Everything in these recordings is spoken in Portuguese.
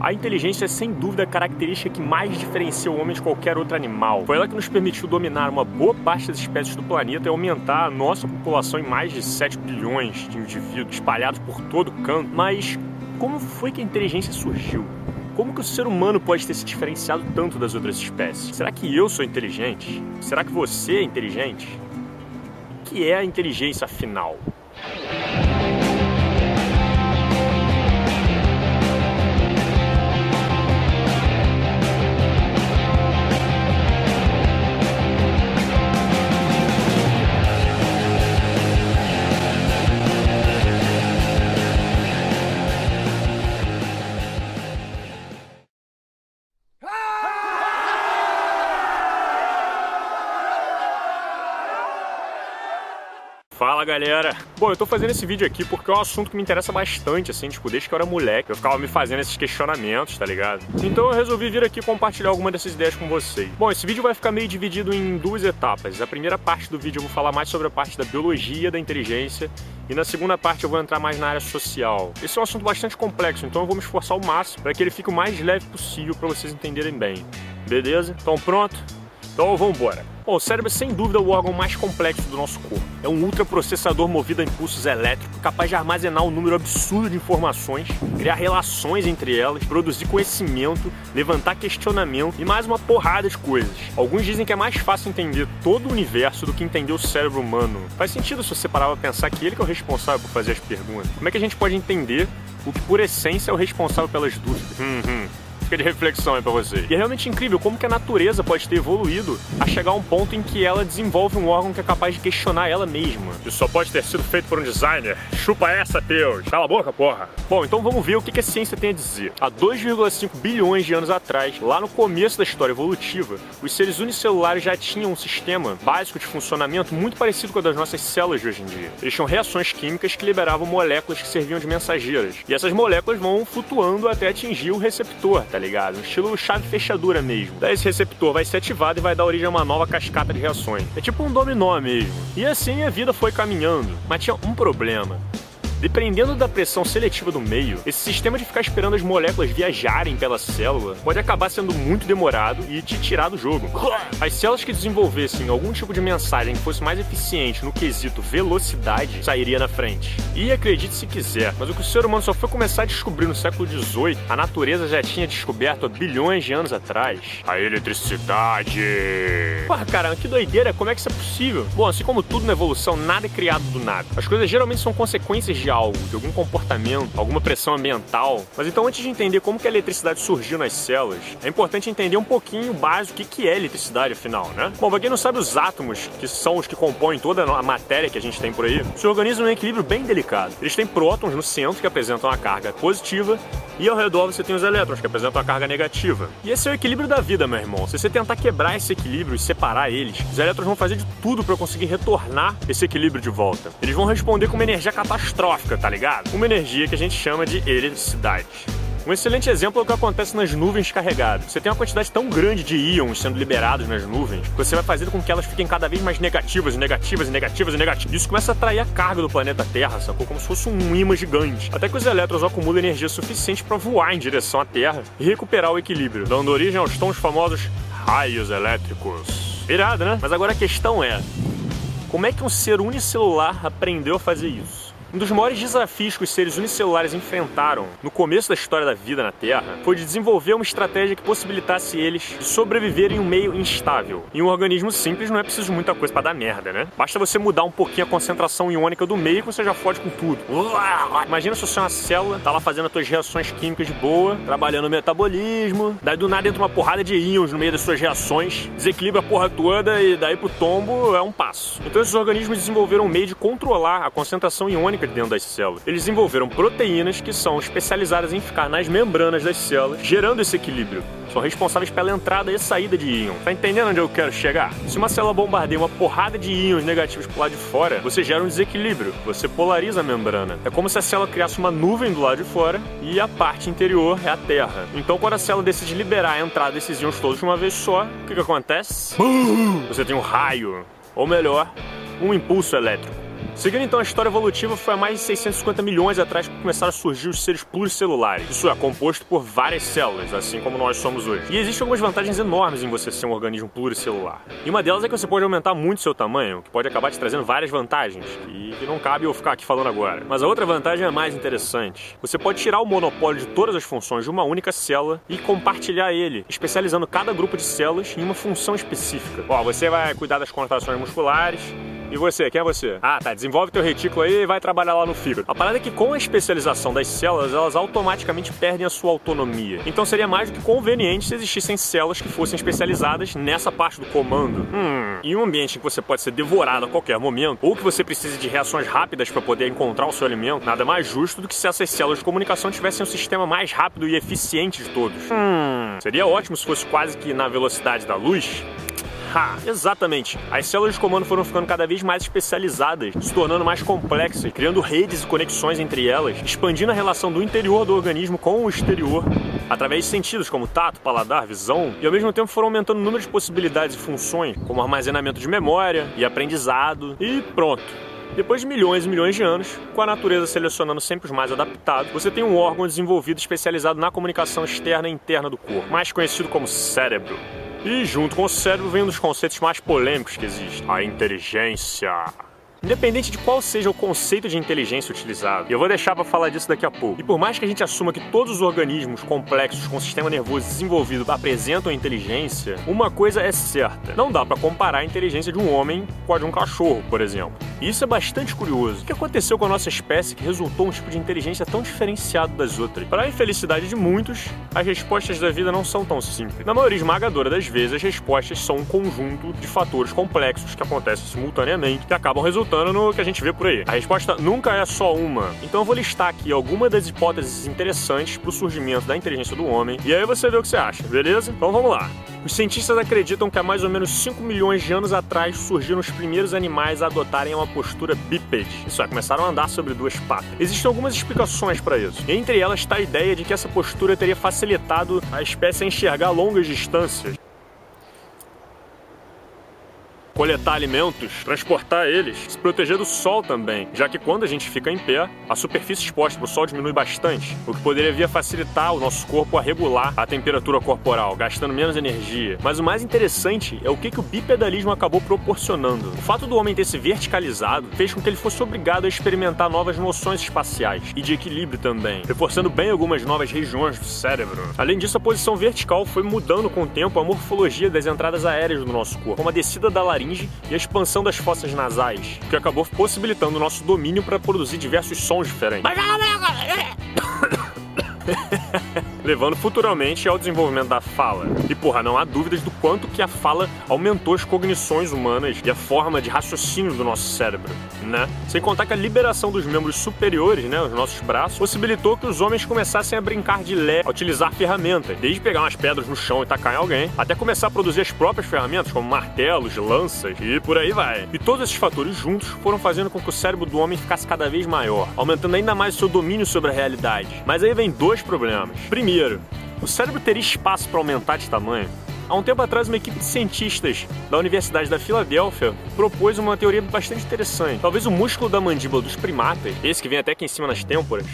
A inteligência é sem dúvida a característica que mais diferencia o homem de qualquer outro animal. Foi ela que nos permitiu dominar uma boa parte das espécies do planeta e aumentar a nossa população em mais de 7 bilhões de indivíduos espalhados por todo canto. Mas como foi que a inteligência surgiu? Como que o ser humano pode ter se diferenciado tanto das outras espécies? Será que eu sou inteligente? Será que você é inteligente? O que é a inteligência afinal? Fala galera! Bom, eu tô fazendo esse vídeo aqui porque é um assunto que me interessa bastante, assim, tipo, desde que eu era moleque, eu ficava me fazendo esses questionamentos, tá ligado? Então eu resolvi vir aqui compartilhar alguma dessas ideias com vocês. Bom, esse vídeo vai ficar meio dividido em duas etapas. A primeira parte do vídeo eu vou falar mais sobre a parte da biologia da inteligência e na segunda parte eu vou entrar mais na área social. Esse é um assunto bastante complexo, então eu vou me esforçar ao máximo para que ele fique o mais leve possível para vocês entenderem bem. Beleza? Então pronto? Então vamos embora. Bom, o cérebro é sem dúvida o órgão mais complexo do nosso corpo. É um ultraprocessador movido a impulsos elétricos, capaz de armazenar um número absurdo de informações, criar relações entre elas, produzir conhecimento, levantar questionamento e mais uma porrada de coisas. Alguns dizem que é mais fácil entender todo o universo do que entender o cérebro humano. Faz sentido se você parar pra pensar que ele que é o responsável por fazer as perguntas. Como é que a gente pode entender o que por essência é o responsável pelas dúvidas? Hum, hum fica de reflexão aí pra vocês. E é realmente incrível como que a natureza pode ter evoluído a chegar a um ponto em que ela desenvolve um órgão que é capaz de questionar ela mesma. Isso só pode ter sido feito por um designer. Chupa essa, Deus. Cala a boca, porra. Bom, então vamos ver o que a ciência tem a dizer. Há 2,5 bilhões de anos atrás, lá no começo da história evolutiva, os seres unicelulares já tinham um sistema básico de funcionamento muito parecido com o das nossas células de hoje em dia. Eles tinham reações químicas que liberavam moléculas que serviam de mensageiras. E essas moléculas vão flutuando até atingir o receptor, tá ligado? Um estilo chave fechadura mesmo. Daí esse receptor vai ser ativado e vai dar origem a uma nova cascata de reações. É tipo um dominó mesmo. E assim a vida foi caminhando. Mas tinha um problema. Dependendo da pressão seletiva do meio, esse sistema de ficar esperando as moléculas viajarem pela célula pode acabar sendo muito demorado e te tirar do jogo. As células que desenvolvessem algum tipo de mensagem que fosse mais eficiente no quesito velocidade sairia na frente. E acredite se quiser, mas o que o ser humano só foi começar a descobrir no século XVIII, a natureza já tinha descoberto há bilhões de anos atrás. A eletricidade. Porra, cara, que doideira, como é que isso é possível? Bom, assim como tudo na evolução, nada é criado do nada. As coisas geralmente são consequências de algo, de algum comportamento, alguma pressão ambiental. Mas então, antes de entender como que a eletricidade surgiu nas células, é importante entender um pouquinho o básico o que é eletricidade, afinal, né? Bom, pra quem não sabe, os átomos, que são os que compõem toda a matéria que a gente tem por aí, se organizam um equilíbrio bem delicado. Eles têm prótons no centro, que apresentam a carga positiva, e ao redor você tem os elétrons, que apresentam a carga negativa. E esse é o equilíbrio da vida, meu irmão. Se você tentar quebrar esse equilíbrio e separar eles, os elétrons vão fazer de tudo para conseguir retornar esse equilíbrio de volta. Eles vão responder com uma energia catastrófica, tá ligado? Uma energia que a gente chama de eletricidade. Um excelente exemplo é o que acontece nas nuvens carregadas. Você tem uma quantidade tão grande de íons sendo liberados nas nuvens que você vai fazer com que elas fiquem cada vez mais negativas, negativas, negativas, e negativas. Isso começa a atrair a carga do planeta Terra, sacou? Como se fosse um imã gigante. Até que os elétrons acumulam energia suficiente para voar em direção à Terra e recuperar o equilíbrio, dando origem aos tão famosos raios elétricos. Irado, né? Mas agora a questão é: como é que um ser unicelular aprendeu a fazer isso? Um dos maiores desafios que os seres unicelulares enfrentaram no começo da história da vida na Terra foi de desenvolver uma estratégia que possibilitasse eles sobreviver em um meio instável. Em um organismo simples não é preciso muita coisa para dar merda, né? Basta você mudar um pouquinho a concentração iônica do meio que você já fode com tudo. Imagina se você é uma célula, tá lá fazendo as suas reações químicas de boa, trabalhando no metabolismo, daí do nada entra uma porrada de íons no meio das suas reações, desequilibra a porra toda e daí pro tombo é um passo. Então esses organismos desenvolveram um meio de controlar a concentração iônica dentro das células. Eles desenvolveram proteínas que são especializadas em ficar nas membranas das células, gerando esse equilíbrio. São responsáveis pela entrada e saída de íon. Tá entendendo onde eu quero chegar? Se uma célula bombardeia uma porrada de íons negativos pro lado de fora, você gera um desequilíbrio, você polariza a membrana. É como se a célula criasse uma nuvem do lado de fora e a parte interior é a Terra. Então, quando a célula decide liberar a entrada desses íons todos de uma vez só, o que, que acontece? Você tem um raio, ou melhor, um impulso elétrico Seguindo então a história evolutiva, foi há mais de 650 milhões atrás que começaram a surgir os seres pluricelulares. Isso é composto por várias células, assim como nós somos hoje. E existem algumas vantagens enormes em você ser um organismo pluricelular. E uma delas é que você pode aumentar muito seu tamanho, que pode acabar te trazendo várias vantagens, que, que não cabe eu ficar aqui falando agora. Mas a outra vantagem é mais interessante. Você pode tirar o monopólio de todas as funções de uma única célula e compartilhar ele, especializando cada grupo de células em uma função específica. Ó, você vai cuidar das contrações musculares, e você, quem é você? Ah, tá, desenvolve teu retículo aí e vai trabalhar lá no fígado. A parada é que com a especialização das células, elas automaticamente perdem a sua autonomia. Então seria mais do que conveniente se existissem células que fossem especializadas nessa parte do comando. Hum, em um ambiente em que você pode ser devorado a qualquer momento, ou que você precise de reações rápidas para poder encontrar o seu alimento, nada mais justo do que se essas células de comunicação tivessem um sistema mais rápido e eficiente de todos. Hum, seria ótimo se fosse quase que na velocidade da luz, Exatamente. As células de comando foram ficando cada vez mais especializadas, se tornando mais complexas, criando redes e conexões entre elas, expandindo a relação do interior do organismo com o exterior, através de sentidos como tato, paladar, visão, e ao mesmo tempo foram aumentando o número de possibilidades e funções, como armazenamento de memória e aprendizado, e pronto. Depois de milhões e milhões de anos, com a natureza selecionando sempre os mais adaptados, você tem um órgão desenvolvido especializado na comunicação externa e interna do corpo, mais conhecido como cérebro. E junto com o cérebro vem um dos conceitos mais polêmicos que existe: a inteligência. Independente de qual seja o conceito de inteligência utilizado, e eu vou deixar para falar disso daqui a pouco. E por mais que a gente assuma que todos os organismos complexos com sistema nervoso desenvolvido apresentam inteligência, uma coisa é certa: não dá para comparar a inteligência de um homem com a de um cachorro, por exemplo. E isso é bastante curioso. O que aconteceu com a nossa espécie que resultou um tipo de inteligência tão diferenciado das outras? Para a infelicidade de muitos, as respostas da vida não são tão simples. Na maioria esmagadora das vezes, as respostas são um conjunto de fatores complexos que acontecem simultaneamente que acabam resultando resultando no que a gente vê por aí. A resposta nunca é só uma. Então eu vou listar aqui algumas das hipóteses interessantes para o surgimento da inteligência do homem e aí você vê o que você acha, beleza? Então vamos lá. Os cientistas acreditam que há mais ou menos 5 milhões de anos atrás surgiram os primeiros animais a adotarem uma postura bípede. Isso é, começaram a andar sobre duas patas. Existem algumas explicações para isso. Entre elas está a ideia de que essa postura teria facilitado a espécie a enxergar longas distâncias coletar alimentos, transportar eles, se proteger do sol também, já que quando a gente fica em pé, a superfície exposta para o sol diminui bastante, o que poderia facilitar o nosso corpo a regular a temperatura corporal, gastando menos energia. Mas o mais interessante é o que, que o bipedalismo acabou proporcionando. O fato do homem ter se verticalizado fez com que ele fosse obrigado a experimentar novas noções espaciais e de equilíbrio também, reforçando bem algumas novas regiões do cérebro. Além disso, a posição vertical foi mudando com o tempo a morfologia das entradas aéreas do nosso corpo, como a descida da laringe e a expansão das fossas nasais, que acabou possibilitando o nosso domínio para produzir diversos sons diferentes. levando futuramente ao desenvolvimento da fala. E porra, não há dúvidas do quanto que a fala aumentou as cognições humanas e a forma de raciocínio do nosso cérebro, né? Sem contar que a liberação dos membros superiores, né, os nossos braços, possibilitou que os homens começassem a brincar de lé, a utilizar ferramentas, desde pegar umas pedras no chão e tacar em alguém, até começar a produzir as próprias ferramentas, como martelos, lanças e por aí vai. E todos esses fatores juntos foram fazendo com que o cérebro do homem ficasse cada vez maior, aumentando ainda mais o seu domínio sobre a realidade. Mas aí vem dois problemas. Primeiro, o cérebro teria espaço para aumentar de tamanho? Há um tempo atrás, uma equipe de cientistas da Universidade da Filadélfia propôs uma teoria bastante interessante. Talvez o músculo da mandíbula dos primatas, esse que vem até aqui em cima nas têmporas,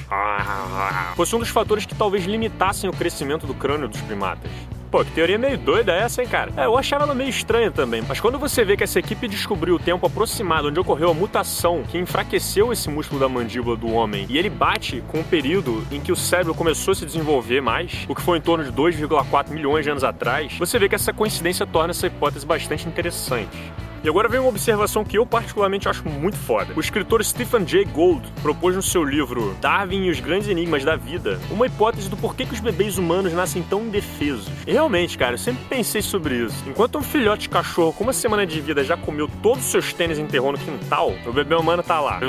fosse um dos fatores que talvez limitassem o crescimento do crânio dos primatas. Pô, que teoria meio doida é essa, hein, cara? É, eu achava ela meio estranha também. Mas quando você vê que essa equipe descobriu o tempo aproximado onde ocorreu a mutação que enfraqueceu esse músculo da mandíbula do homem e ele bate com o período em que o cérebro começou a se desenvolver mais, o que foi em torno de 2,4 milhões de anos atrás, você vê que essa coincidência torna essa hipótese bastante interessante. E agora vem uma observação que eu particularmente acho muito foda. O escritor Stephen Jay Gould propôs no seu livro Darwin e os Grandes Enigmas da Vida uma hipótese do porquê que os bebês humanos nascem tão indefesos. E realmente, cara, eu sempre pensei sobre isso. Enquanto um filhote de cachorro com uma semana de vida já comeu todos os seus tênis e enterrou no quintal, o bebê humano tá lá.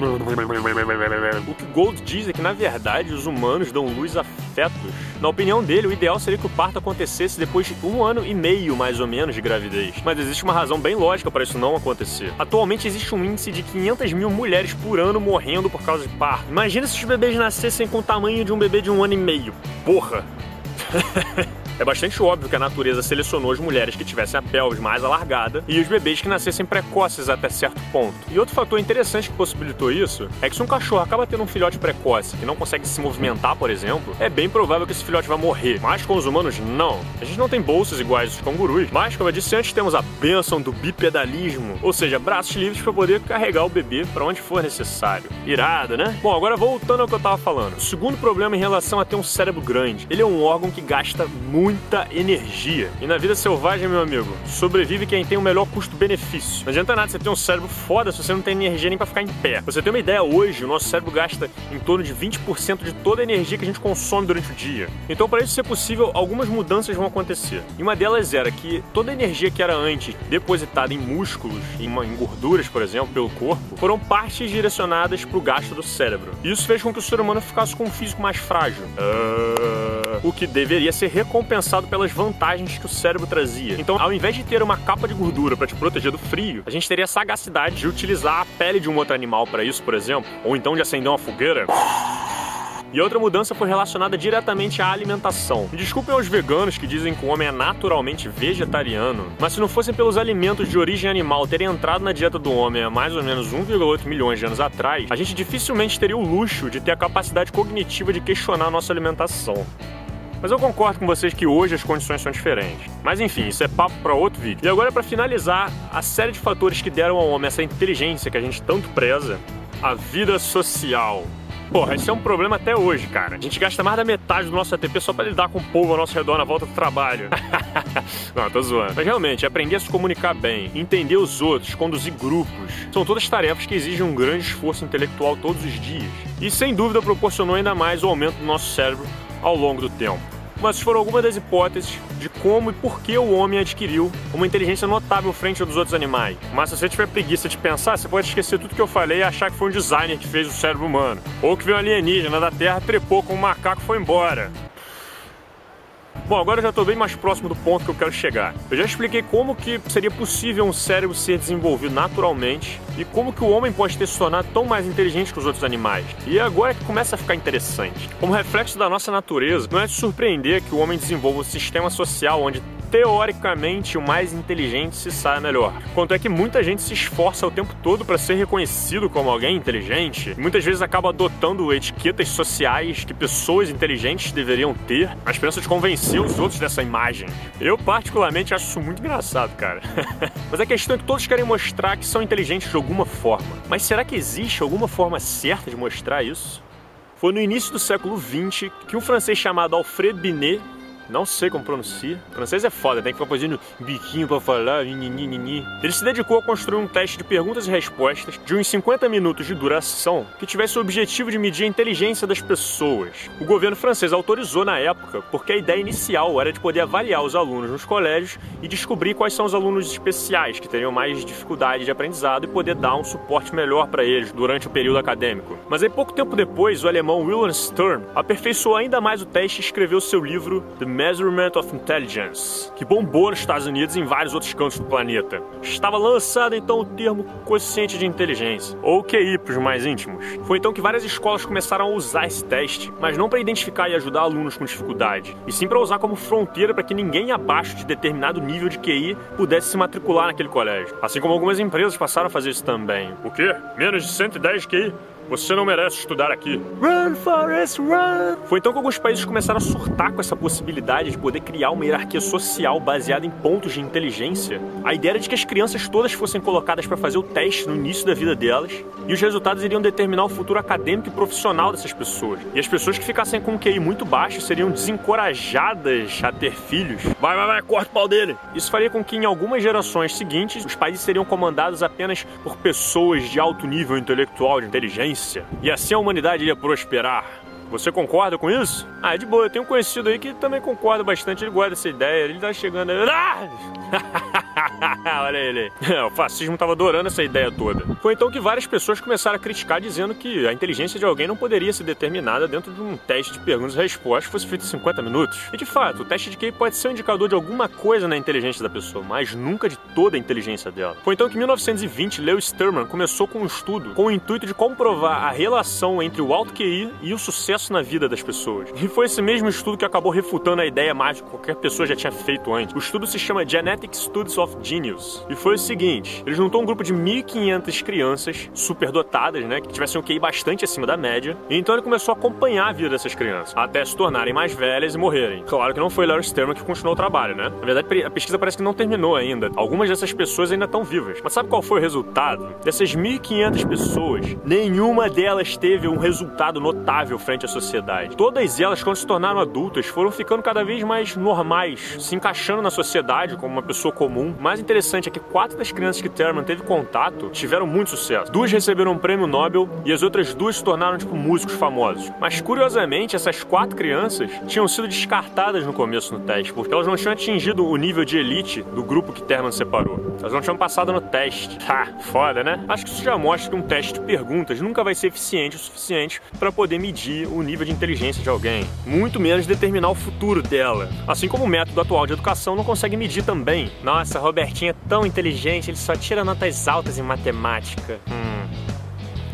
O que Gould diz é que, na verdade, os humanos dão luz a fetos. Na opinião dele, o ideal seria que o parto acontecesse depois de um ano e meio, mais ou menos, de gravidez. Mas existe uma razão bem lógica para isso não acontecer. Atualmente existe um índice de 500 mil mulheres por ano morrendo por causa de parto. Imagina se os bebês nascessem com o tamanho de um bebê de um ano e meio. Porra! É bastante óbvio que a natureza selecionou as mulheres que tivessem a pelvis mais alargada e os bebês que nascessem precoces até certo ponto. E outro fator interessante que possibilitou isso é que se um cachorro acaba tendo um filhote precoce que não consegue se movimentar, por exemplo, é bem provável que esse filhote vai morrer. Mas com os humanos, não. A gente não tem bolsas iguais aos cangurus, mas como eu disse antes, temos a bênção do bipedalismo, ou seja, braços livres para poder carregar o bebê para onde for necessário. Irado, né? Bom, agora voltando ao que eu tava falando. O segundo problema em relação a ter um cérebro grande, ele é um órgão que gasta muita energia. E na vida selvagem, meu amigo, sobrevive quem tem o melhor custo-benefício. Não adianta nada você ter um cérebro foda se você não tem energia nem para ficar em pé. Você ter uma ideia, hoje o nosso cérebro gasta em torno de 20% de toda a energia que a gente consome durante o dia. Então, para isso ser possível, algumas mudanças vão acontecer. E uma delas era que toda a energia que era antes depositada em músculos, em gorduras, por exemplo, pelo corpo, foram partes direcionadas para o gasto do cérebro. Isso fez com que o ser humano ficasse com um físico mais frágil. Uh... O que deveria ser recompensado pelas vantagens que o cérebro trazia. Então, ao invés de ter uma capa de gordura para te proteger do frio, a gente teria a sagacidade de utilizar a pele de um outro animal para isso, por exemplo, ou então de acender uma fogueira. E outra mudança foi relacionada diretamente à alimentação. Me desculpem aos veganos que dizem que o homem é naturalmente vegetariano, mas se não fossem pelos alimentos de origem animal terem entrado na dieta do homem há mais ou menos 1,8 milhões de anos atrás, a gente dificilmente teria o luxo de ter a capacidade cognitiva de questionar a nossa alimentação. Mas eu concordo com vocês que hoje as condições são diferentes. Mas enfim, isso é papo para outro vídeo. E agora para finalizar, a série de fatores que deram ao homem essa inteligência que a gente tanto preza, a vida social. Porra, isso é um problema até hoje, cara. A gente gasta mais da metade do nosso ATP só para lidar com o povo ao nosso redor na volta do trabalho. Não, tô zoando. Mas realmente, aprender a se comunicar bem, entender os outros, conduzir grupos, são todas tarefas que exigem um grande esforço intelectual todos os dias. E sem dúvida proporcionou ainda mais o aumento do nosso cérebro ao longo do tempo mas foram algumas das hipóteses de como e por que o homem adquiriu uma inteligência notável frente aos outros animais. Mas se você tiver preguiça de pensar, você pode esquecer tudo que eu falei e achar que foi um designer que fez o cérebro humano. Ou que veio um alienígena da Terra, trepou com um macaco e foi embora. Bom, agora eu já estou bem mais próximo do ponto que eu quero chegar. Eu já expliquei como que seria possível um cérebro ser desenvolvido naturalmente e como que o homem pode ter se tornado tão mais inteligente que os outros animais. E agora é que começa a ficar interessante. Como reflexo da nossa natureza, não é de surpreender que o homem desenvolva um sistema social onde teoricamente o mais inteligente se saia melhor. Quanto é que muita gente se esforça o tempo todo para ser reconhecido como alguém inteligente, muitas vezes acaba adotando etiquetas sociais que pessoas inteligentes deveriam ter, na esperança de convencer os outros dessa imagem. Eu particularmente acho isso muito engraçado, cara. Mas a questão é que todos querem mostrar que são inteligentes de alguma forma. Mas será que existe alguma forma certa de mostrar isso? Foi no início do século XX que um francês chamado Alfred Binet não sei como pronuncia. O francês é foda, tem que ficar fazendo biquinho pra falar, Ele se dedicou a construir um teste de perguntas e respostas de uns 50 minutos de duração que tivesse o objetivo de medir a inteligência das pessoas. O governo francês autorizou na época porque a ideia inicial era de poder avaliar os alunos nos colégios e descobrir quais são os alunos especiais que teriam mais dificuldade de aprendizado e poder dar um suporte melhor para eles durante o período acadêmico. Mas aí pouco tempo depois, o alemão Wilhelm Stern aperfeiçoou ainda mais o teste e escreveu seu livro The Measurement of Intelligence, que bombou nos Estados Unidos e em vários outros cantos do planeta. Estava lançado então o termo Quociente de Inteligência, ou QI para os mais íntimos. Foi então que várias escolas começaram a usar esse teste, mas não para identificar e ajudar alunos com dificuldade, e sim para usar como fronteira para que ninguém abaixo de determinado nível de QI pudesse se matricular naquele colégio. Assim como algumas empresas passaram a fazer isso também. O quê? Menos de 110 QI? Você não merece estudar aqui. Run, Forrest, run! Foi então que alguns países começaram a surtar com essa possibilidade de poder criar uma hierarquia social baseada em pontos de inteligência. A ideia era de que as crianças todas fossem colocadas para fazer o teste no início da vida delas e os resultados iriam determinar o futuro acadêmico e profissional dessas pessoas. E as pessoas que ficassem com um QI muito baixo seriam desencorajadas a ter filhos. Vai, vai, vai, corta o pau dele! Isso faria com que em algumas gerações seguintes os países seriam comandados apenas por pessoas de alto nível intelectual, de inteligência e assim a humanidade ia prosperar. Você concorda com isso? Ah, é de boa, eu tenho um conhecido aí que também concorda bastante, ele gosta dessa ideia, ele tá chegando aí. Ah! Olha ele. É, o fascismo tava adorando essa ideia toda. Foi então que várias pessoas começaram a criticar, dizendo que a inteligência de alguém não poderia ser determinada dentro de um teste de perguntas e respostas que fosse feito em 50 minutos. E de fato, o teste de QI pode ser um indicador de alguma coisa na inteligência da pessoa, mas nunca de toda a inteligência dela. Foi então que em 1920 Leo Sturman começou com um estudo com o intuito de comprovar a relação entre o alto QI e o sucesso na vida das pessoas. E foi esse mesmo estudo que acabou refutando a ideia mágica que qualquer pessoa já tinha feito antes. O estudo se chama Genetic Studies of Genius. E foi o seguinte: ele juntou um grupo de 1.500 crianças superdotadas, né, que tivessem um QI bastante acima da média. E então ele começou a acompanhar a vida dessas crianças, até se tornarem mais velhas e morrerem. Claro que não foi Larry Sturman que continuou o trabalho, né? Na verdade, a pesquisa parece que não terminou ainda. Algumas dessas pessoas ainda estão vivas. Mas sabe qual foi o resultado? Dessas 1.500 pessoas, nenhuma delas teve um resultado notável frente à sociedade. Todas elas, quando se tornaram adultas, foram ficando cada vez mais normais, se encaixando na sociedade como uma pessoa comum. O mais interessante é que quatro das crianças que Thurman teve contato tiveram muito sucesso. Duas receberam um prêmio Nobel e as outras duas se tornaram, tipo, músicos famosos. Mas, curiosamente, essas quatro crianças tinham sido descartadas no começo no teste, porque elas não tinham atingido o nível de elite do grupo que Thurman separou. Elas não tinham passado no teste. Ha, foda, né? Acho que isso já mostra que um teste de perguntas nunca vai ser eficiente o suficiente para poder medir o nível de inteligência de alguém, muito menos determinar o futuro dela. Assim como o método atual de educação não consegue medir também. Nossa, Robertinho é tão inteligente, ele só tira notas altas em matemática. Hum.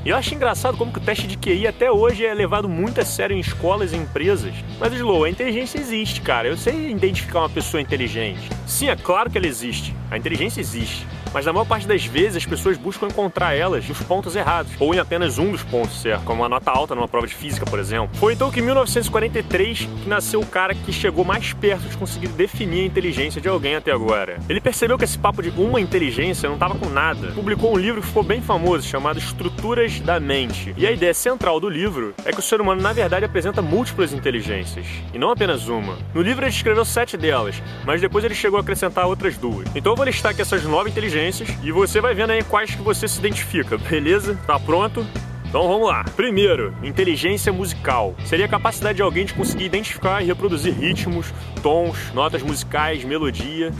E eu acho engraçado como que o teste de QI até hoje é levado muito a sério em escolas e empresas. Mas, Slow, a inteligência existe, cara. Eu sei identificar uma pessoa inteligente. Sim, é claro que ela existe. A inteligência existe mas na maior parte das vezes as pessoas buscam encontrar elas nos pontos errados, ou em apenas um dos pontos certos, como uma nota alta numa prova de física, por exemplo. Foi então que em 1943 que nasceu o cara que chegou mais perto de conseguir definir a inteligência de alguém até agora. Ele percebeu que esse papo de uma inteligência não estava com nada. Publicou um livro que ficou bem famoso chamado Estruturas da Mente. E a ideia central do livro é que o ser humano na verdade apresenta múltiplas inteligências, e não apenas uma. No livro ele descreveu sete delas, mas depois ele chegou a acrescentar outras duas. Então eu vou listar aqui essas nove inteligências e você vai vendo aí quais que você se identifica, beleza? Tá pronto? Então vamos lá. Primeiro, inteligência musical. Seria a capacidade de alguém de conseguir identificar e reproduzir ritmos, tons, notas musicais, melodia.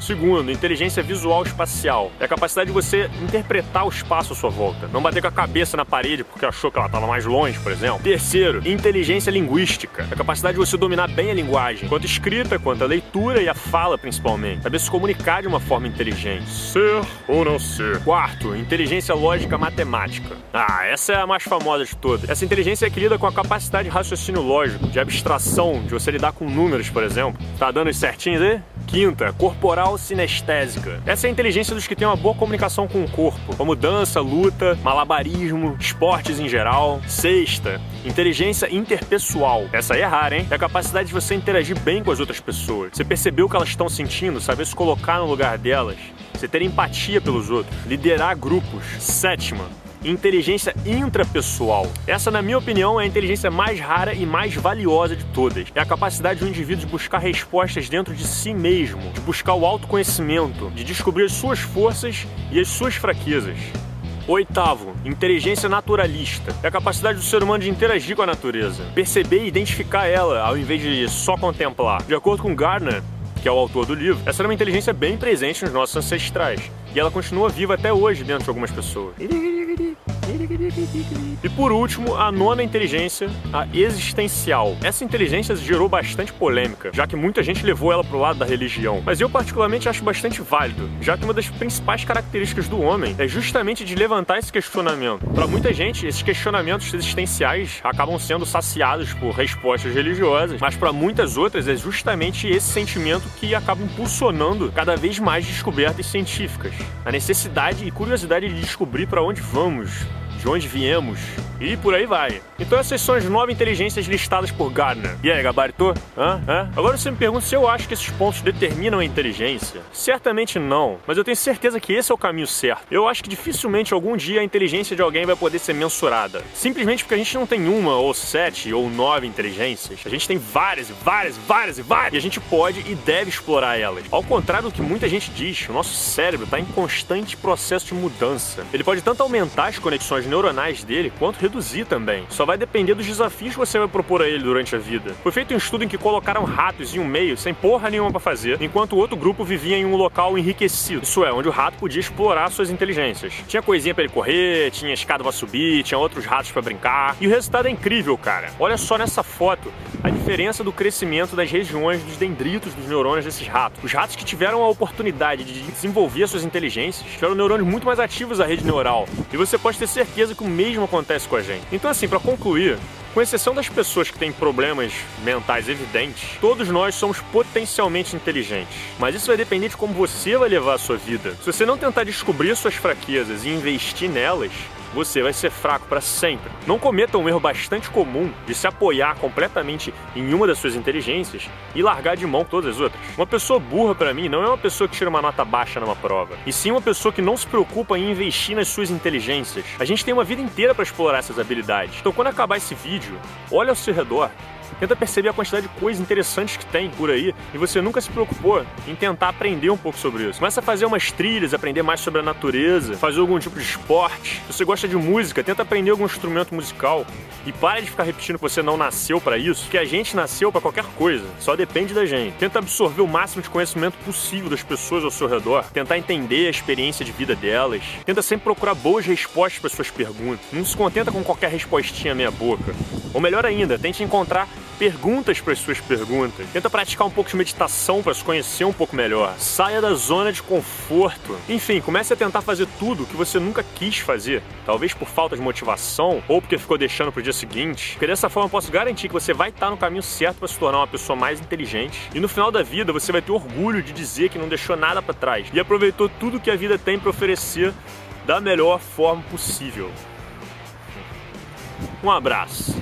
Segundo, inteligência visual espacial. É a capacidade de você interpretar o espaço à sua volta. Não bater com a cabeça na parede porque achou que ela estava mais longe, por exemplo. Terceiro, inteligência linguística. É a capacidade de você dominar bem a linguagem, quanto escrita, quanto a leitura e a fala, principalmente. Saber se comunicar de uma forma inteligente. Ser ou não ser. Quarto, inteligência lógica matemática. Ah, ah, essa é a mais famosa de todas. Essa inteligência é que lida com a capacidade de raciocínio lógico, de abstração, de você lidar com números, por exemplo. Tá dando os certinhos aí? Quinta, corporal sinestésica. Essa é a inteligência dos que têm uma boa comunicação com o corpo, como dança, luta, malabarismo, esportes em geral. Sexta, inteligência interpessoal. Essa aí é rara, hein? É a capacidade de você interagir bem com as outras pessoas. Você percebeu o que elas estão sentindo, saber se colocar no lugar delas. Você ter empatia pelos outros, liderar grupos. Sétima, inteligência intrapessoal. Essa, na minha opinião, é a inteligência mais rara e mais valiosa de todas. É a capacidade de um indivíduo de buscar respostas dentro de si mesmo, de buscar o autoconhecimento, de descobrir as suas forças e as suas fraquezas. Oitavo, inteligência naturalista. É a capacidade do ser humano de interagir com a natureza, perceber e identificar ela, ao invés de só contemplar. De acordo com Gardner, que é o autor do livro, essa era uma inteligência bem presente nos nossos ancestrais. E ela continua viva até hoje dentro de algumas pessoas. E por último, a nona inteligência, a existencial. Essa inteligência gerou bastante polêmica, já que muita gente levou ela pro lado da religião. Mas eu particularmente acho bastante válido, já que uma das principais características do homem é justamente de levantar esse questionamento. Para muita gente, esses questionamentos existenciais acabam sendo saciados por respostas religiosas, mas para muitas outras é justamente esse sentimento que acaba impulsionando cada vez mais descobertas científicas. A necessidade e curiosidade de descobrir para onde vamos, de onde viemos e por aí vai. Então essas são as nove inteligências listadas por Gardner. E aí, gabaritou? Hã? Hã? Agora você me pergunta se eu acho que esses pontos determinam a inteligência. Certamente não, mas eu tenho certeza que esse é o caminho certo. Eu acho que dificilmente algum dia a inteligência de alguém vai poder ser mensurada. Simplesmente porque a gente não tem uma, ou sete, ou nove inteligências. A gente tem várias, várias, várias e várias. E a gente pode e deve explorar elas. Ao contrário do que muita gente diz, o nosso cérebro está em constante processo de mudança. Ele pode tanto aumentar as conexões neuronais dele, quanto reduzir também. Só vai depender dos desafios que você vai propor a ele durante a vida. Foi feito um estudo em que colocaram ratos em um meio sem porra nenhuma para fazer, enquanto o outro grupo vivia em um local enriquecido. Isso é, onde o rato podia explorar suas inteligências. Tinha coisinha para ele correr, tinha escada para subir, tinha outros ratos para brincar. E o resultado é incrível, cara. Olha só nessa foto a diferença do crescimento das regiões dos dendritos dos neurônios desses ratos. Os ratos que tiveram a oportunidade de desenvolver suas inteligências tiveram neurônios muito mais ativos da rede neural. E você pode ter certeza que o mesmo acontece com a gente. Então, assim, para concluir, com exceção das pessoas que têm problemas mentais evidentes, todos nós somos potencialmente inteligentes. Mas isso vai depender de como você vai levar a sua vida. Se você não tentar descobrir suas fraquezas e investir nelas, você vai ser fraco para sempre. Não cometa um erro bastante comum de se apoiar completamente em uma das suas inteligências e largar de mão todas as outras. Uma pessoa burra para mim não é uma pessoa que tira uma nota baixa numa prova, e sim uma pessoa que não se preocupa em investir nas suas inteligências. A gente tem uma vida inteira para explorar essas habilidades. Então quando acabar esse vídeo, olha ao seu redor Tenta perceber a quantidade de coisas interessantes que tem por aí e você nunca se preocupou em tentar aprender um pouco sobre isso. Começa a fazer umas trilhas, aprender mais sobre a natureza, fazer algum tipo de esporte. Se você gosta de música, tenta aprender algum instrumento musical e para de ficar repetindo que você não nasceu para isso, que a gente nasceu para qualquer coisa, só depende da gente. Tenta absorver o máximo de conhecimento possível das pessoas ao seu redor, tentar entender a experiência de vida delas, tenta sempre procurar boas respostas para suas perguntas. Não se contenta com qualquer respostinha meia boca. Ou melhor ainda, tente encontrar perguntas para as suas perguntas. Tenta praticar um pouco de meditação para se conhecer um pouco melhor. Saia da zona de conforto. Enfim, comece a tentar fazer tudo que você nunca quis fazer. Talvez por falta de motivação ou porque ficou deixando para o dia seguinte. Porque dessa forma eu posso garantir que você vai estar no caminho certo para se tornar uma pessoa mais inteligente. E no final da vida você vai ter orgulho de dizer que não deixou nada para trás e aproveitou tudo que a vida tem para oferecer da melhor forma possível. Um abraço.